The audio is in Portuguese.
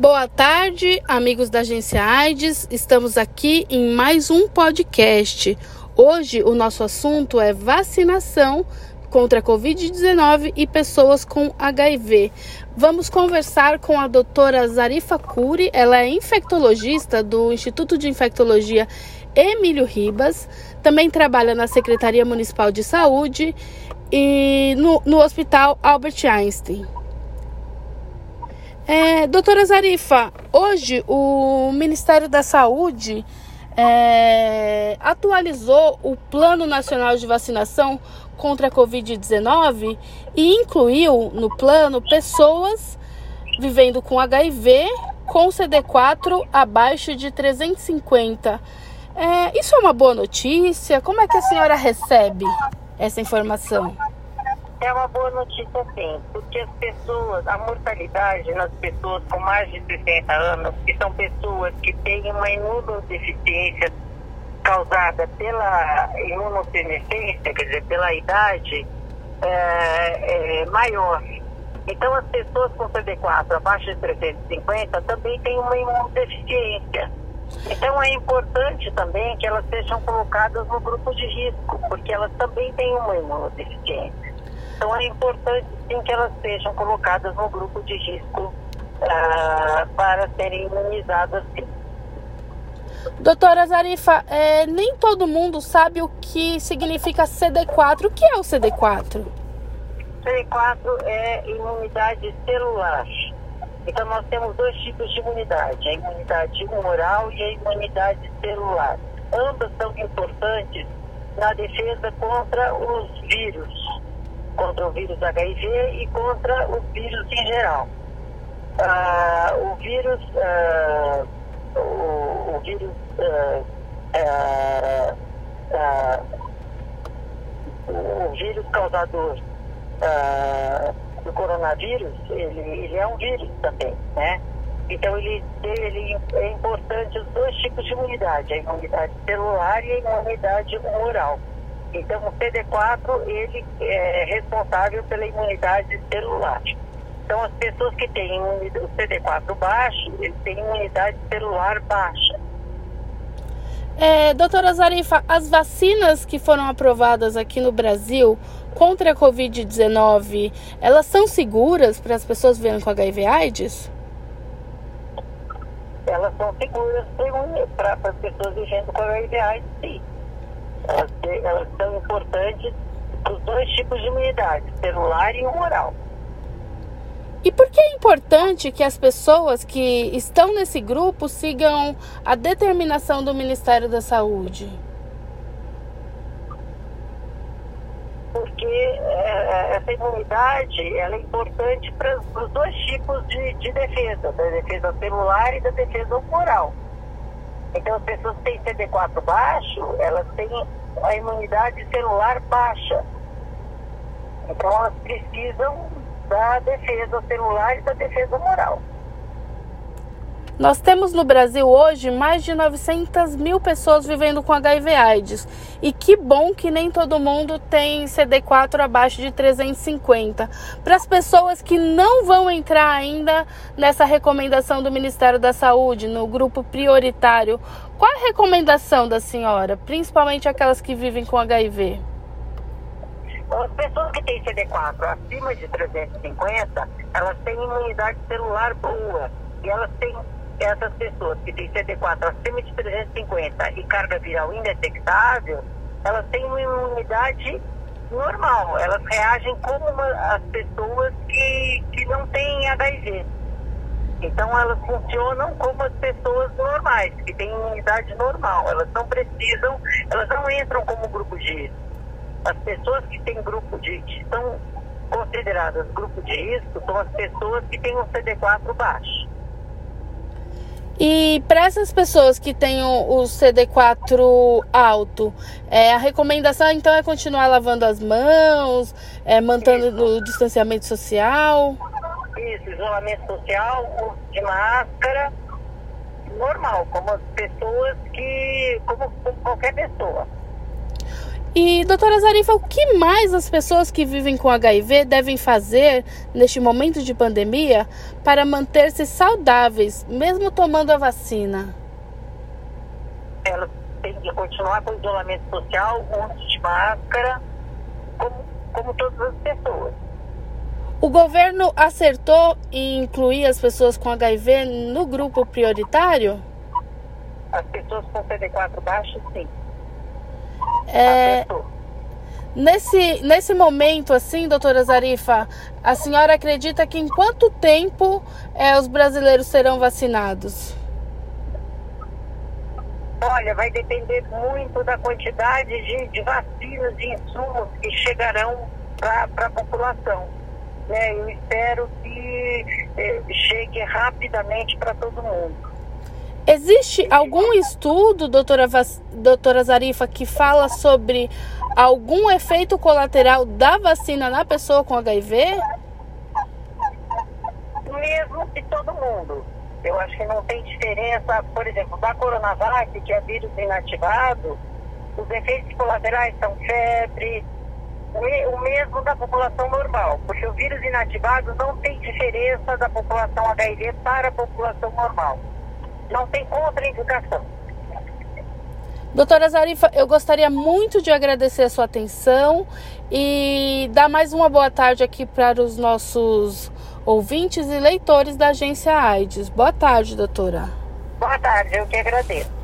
Boa tarde, amigos da Agência AIDS. Estamos aqui em mais um podcast. Hoje o nosso assunto é vacinação contra a Covid-19 e pessoas com HIV. Vamos conversar com a doutora Zarifa Cury, ela é infectologista do Instituto de Infectologia Emílio Ribas, também trabalha na Secretaria Municipal de Saúde e no, no Hospital Albert Einstein. É, doutora Zarifa, hoje o Ministério da Saúde é, atualizou o Plano Nacional de Vacinação contra a Covid-19 e incluiu no plano pessoas vivendo com HIV com CD4 abaixo de 350. É, isso é uma boa notícia? Como é que a senhora recebe essa informação? É uma boa notícia sim, porque as pessoas, a mortalidade nas pessoas com mais de 60 anos, que são pessoas que têm uma imunodeficiência causada pela imunossenescência, quer dizer, pela idade, é, é maior. Então as pessoas com CD4 abaixo de 350 também têm uma imunodeficiência. Então é importante também que elas sejam colocadas no grupo de risco, porque elas também têm uma imunodeficiência. Então é importante sim que elas sejam colocadas no grupo de risco uh, para serem imunizadas. Sim. Doutora Zarifa, é, nem todo mundo sabe o que significa CD4. O que é o CD4? CD4 é imunidade celular. Então nós temos dois tipos de imunidade, a imunidade humoral e a imunidade celular. Ambas são importantes na defesa contra os vírus contra o vírus HIV e contra os vírus em geral. Ah, o vírus, ah, o, o, vírus, ah, ah, ah o vírus causador ah, do coronavírus, ele, ele é um vírus também, né? Então ele, ele é importante os dois tipos de imunidade, a imunidade celular e a imunidade oral. Então, o CD4 ele é responsável pela imunidade celular. Então, as pessoas que têm o CD4 baixo, eles têm imunidade celular baixa. É, doutora Zarifa, as vacinas que foram aprovadas aqui no Brasil contra a Covid-19, elas são seguras para as pessoas vivendo com HIV/AIDS? Elas são seguras para as pessoas vivendo com HIV/AIDS, sim elas, elas são importantes para os dois tipos de imunidade, celular e humoral. E por que é importante que as pessoas que estão nesse grupo sigam a determinação do Ministério da Saúde? Porque é, essa imunidade ela é importante para os dois tipos de, de defesa, da defesa celular e da defesa humoral. Então, as pessoas que têm CD4 baixo, elas têm a imunidade celular baixa. Então, elas precisam da defesa celular e da defesa moral. Nós temos no Brasil hoje mais de 900 mil pessoas vivendo com HIV/AIDS. E que bom que nem todo mundo tem CD4 abaixo de 350. Para as pessoas que não vão entrar ainda nessa recomendação do Ministério da Saúde, no grupo prioritário, qual a recomendação da senhora, principalmente aquelas que vivem com HIV? As pessoas que têm CD4 acima de 350, elas têm imunidade celular boa e elas têm essas pessoas que têm CD4 acima de 350 e carga viral indetectável, elas têm uma imunidade normal, elas reagem como uma, as pessoas que, que não têm HIV. Então elas funcionam como as pessoas normais, que têm imunidade normal. Elas não precisam, elas não entram como grupo de risco. As pessoas que têm grupo de que são consideradas grupo de risco são as pessoas que têm um CD4 baixo. E para essas pessoas que têm o, CD4 alto, é, a recomendação então é continuar lavando as mãos, é, mantendo o distanciamento social? Isso, isolamento social, uso de máscara, normal, como as pessoas que. como qualquer pessoa. E, doutora Zarifa, o que mais as pessoas que vivem com HIV devem fazer neste momento de pandemia para manter-se saudáveis, mesmo tomando a vacina? Elas têm que continuar com o isolamento social, uso de máscara, como, como todas as pessoas. O governo acertou em incluir as pessoas com HIV no grupo prioritário? As pessoas com CD4 baixo, sim. É, nesse, nesse momento, assim, doutora Zarifa, a senhora acredita que em quanto tempo é, os brasileiros serão vacinados? Olha, vai depender muito da quantidade de, de vacinas e insumos que chegarão para a população. Né? Eu espero que eh, chegue rapidamente para todo mundo. Existe algum estudo, doutora, doutora Zarifa, que fala sobre algum efeito colateral da vacina na pessoa com HIV? Mesmo que todo mundo. Eu acho que não tem diferença, por exemplo, da Coronavac, que é vírus inativado, os efeitos colaterais são febre, o mesmo da população normal, porque o vírus inativado não tem diferença da população HIV para a população normal não tem contraindicação. Doutora Zarifa, eu gostaria muito de agradecer a sua atenção e dar mais uma boa tarde aqui para os nossos ouvintes e leitores da agência AIDS. Boa tarde, doutora. Boa tarde, eu que agradeço.